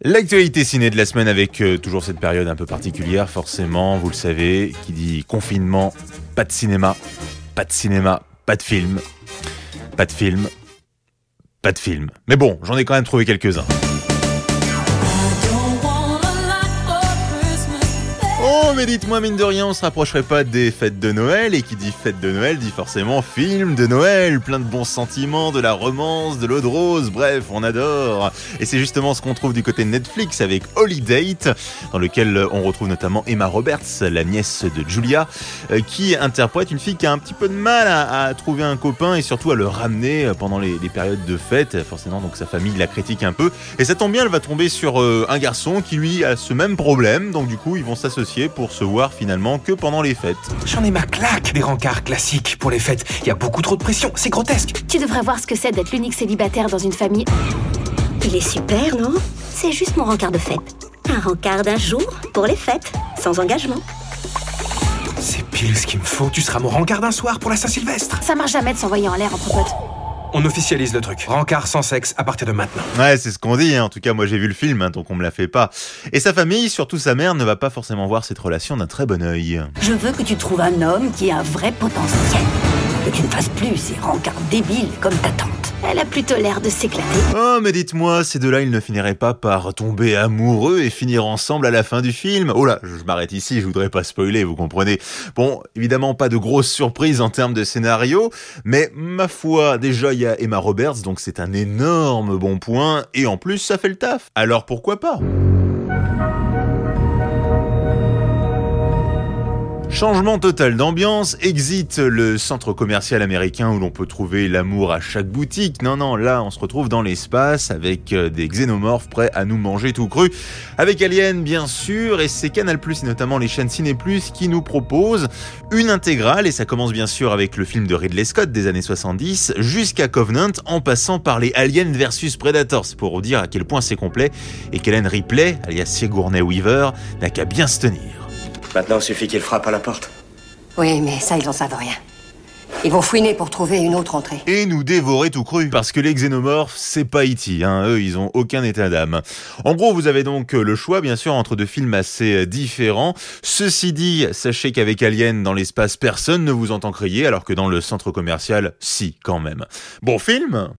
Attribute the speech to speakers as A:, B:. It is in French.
A: L'actualité ciné de la semaine avec euh, toujours cette période un peu particulière, forcément, vous le savez, qui dit confinement, pas de cinéma, pas de cinéma, pas de film, pas de film, pas de film. Mais bon, j'en ai quand même trouvé quelques-uns. Mais dites-moi, mine de rien, on se rapprocherait pas des fêtes de Noël, et qui dit fête de Noël dit forcément film de Noël, plein de bons sentiments, de la romance, de l'eau de rose, bref, on adore. Et c'est justement ce qu'on trouve du côté de Netflix avec Holiday, dans lequel on retrouve notamment Emma Roberts, la nièce de Julia, euh, qui interprète une fille qui a un petit peu de mal à, trouver un copain et surtout à le ramener pendant les, périodes de fête. Forcément, donc sa famille la critique un peu. Et ça tombe bien, elle va tomber sur euh, un garçon qui lui a ce même problème, donc du coup, ils vont s'associer pour se voir finalement que pendant les fêtes.
B: J'en ai ma claque des rencarts classiques pour les fêtes. Il y a beaucoup trop de pression, c'est grotesque.
C: Tu devrais voir ce que c'est d'être l'unique célibataire dans une famille.
D: Il est super, non? C'est juste mon rencard de fête. Un rencard d'un jour pour les fêtes, sans engagement.
B: C'est pile ce qu'il me faut. Tu seras mon rencard d'un soir pour la Saint-Sylvestre.
C: Ça marche jamais de s'envoyer en l'air entre potes.
B: On officialise le truc. Rencard sans sexe à partir de maintenant.
A: Ouais, c'est ce qu'on dit. Hein. En tout cas, moi j'ai vu le film, hein, donc on me l'a fait pas. Et sa famille, surtout sa mère, ne va pas forcément voir cette relation d'un très bon œil.
E: Je veux que tu trouves un homme qui a un vrai potentiel. Que tu ne fasses plus ces rencards débiles comme ta tante.
C: Elle a plutôt l'air de s'éclater.
A: Oh, mais dites-moi, ces deux-là, ils ne finiraient pas par tomber amoureux et finir ensemble à la fin du film Oh là, je m'arrête ici, je voudrais pas spoiler, vous comprenez. Bon, évidemment, pas de grosses surprises en termes de scénario, mais ma foi, déjà, il y a Emma Roberts, donc c'est un énorme bon point, et en plus, ça fait le taf. Alors pourquoi pas? Changement total d'ambiance, exit le centre commercial américain où l'on peut trouver l'amour à chaque boutique. Non, non, là on se retrouve dans l'espace avec euh, des xénomorphes prêts à nous manger tout cru. Avec Alien bien sûr, et c'est Canal et notamment les chaînes Ciné qui nous proposent une intégrale, et ça commence bien sûr avec le film de Ridley Scott des années 70, jusqu'à Covenant en passant par les Aliens versus Predators, pour vous dire à quel point c'est complet, et qu'Hélène Ripley, alias Sigourney Weaver, n'a qu'à bien se tenir.
F: Maintenant, il suffit qu'il frappe à la porte.
E: Oui, mais ça, ils en savent rien. Ils vont fouiner pour trouver une autre entrée.
A: Et nous dévorer tout cru. Parce que les xénomorphes, c'est pas E.T. Hein. Eux, ils ont aucun état d'âme. En gros, vous avez donc le choix, bien sûr, entre deux films assez différents. Ceci dit, sachez qu'avec Alien, dans l'espace, personne ne vous entend crier, alors que dans le centre commercial, si, quand même. Bon film